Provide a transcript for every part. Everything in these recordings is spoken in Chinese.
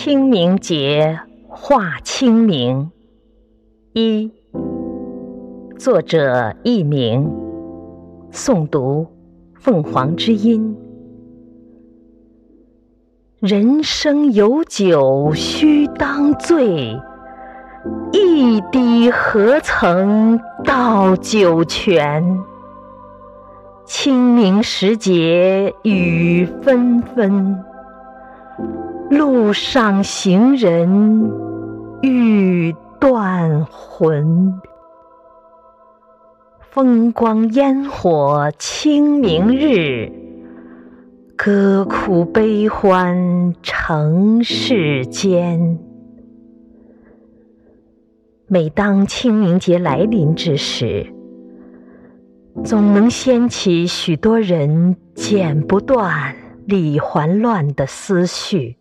清明节画清明一，作者佚名，诵读凤凰之音。人生有酒须当醉，一滴何曾到九泉？清明时节雨纷纷。路上行人欲断魂，风光烟火清明日，歌哭悲欢成世间。每当清明节来临之时，总能掀起许多人剪不断、理还乱的思绪。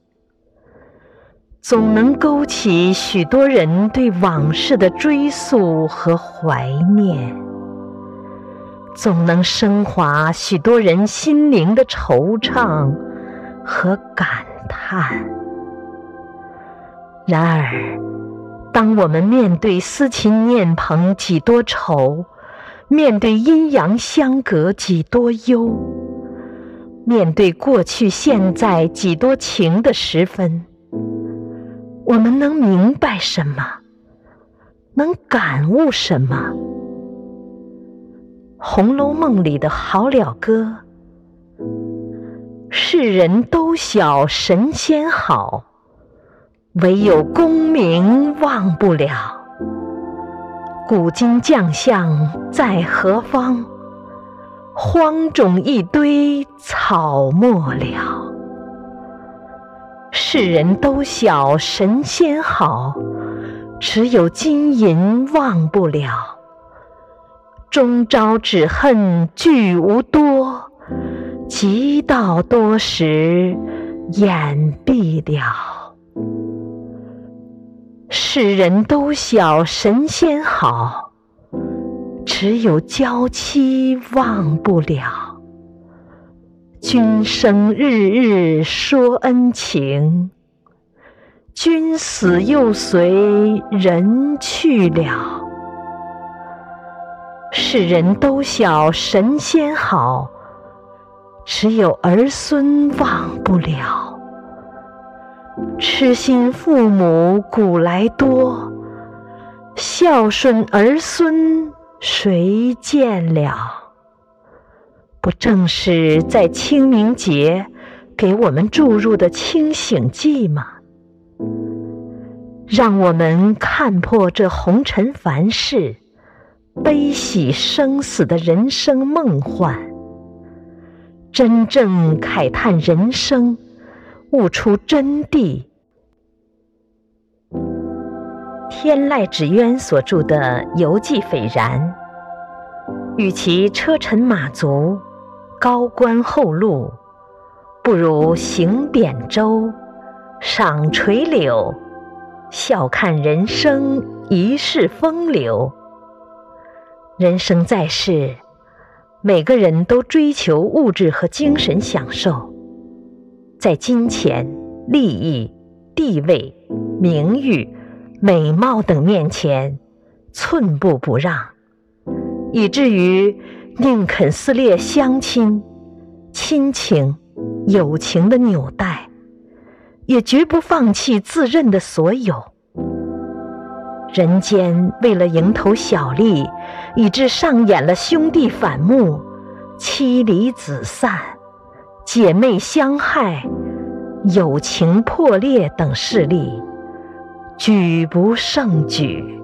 总能勾起许多人对往事的追溯和怀念，总能升华许多人心灵的惆怅和感叹。然而，当我们面对思亲念朋几多愁，面对阴阳相隔几多忧，面对过去现在几多情的时分，我们能明白什么？能感悟什么？《红楼梦》里的好了歌：“世人都晓神仙好，唯有功名忘不了。古今将相在何方？荒冢一堆草没了。”世人都晓神仙好，只有金银忘不了。终朝只恨聚无多，及到多时眼闭了。世人都晓神仙好，只有娇妻忘不了。君生日日说恩情，君死又随人去了。世人都晓神仙好，只有儿孙忘不了。痴心父母古来多，孝顺儿孙谁见了？不正是在清明节给我们注入的清醒剂吗？让我们看破这红尘凡事、悲喜生死的人生梦幻，真正慨叹人生，悟出真谛。天籁纸鸢所著的《游记斐然》，与其车尘马足。高官厚禄，不如行扁舟，赏垂柳，笑看人生一世风流。人生在世，每个人都追求物质和精神享受，在金钱、利益、地位、名誉、美貌等面前，寸步不让，以至于。宁肯撕裂乡亲、亲情、友情的纽带，也绝不放弃自认的所有。人间为了蝇头小利，以致上演了兄弟反目、妻离子散、姐妹相害、友情破裂等事例，举不胜举。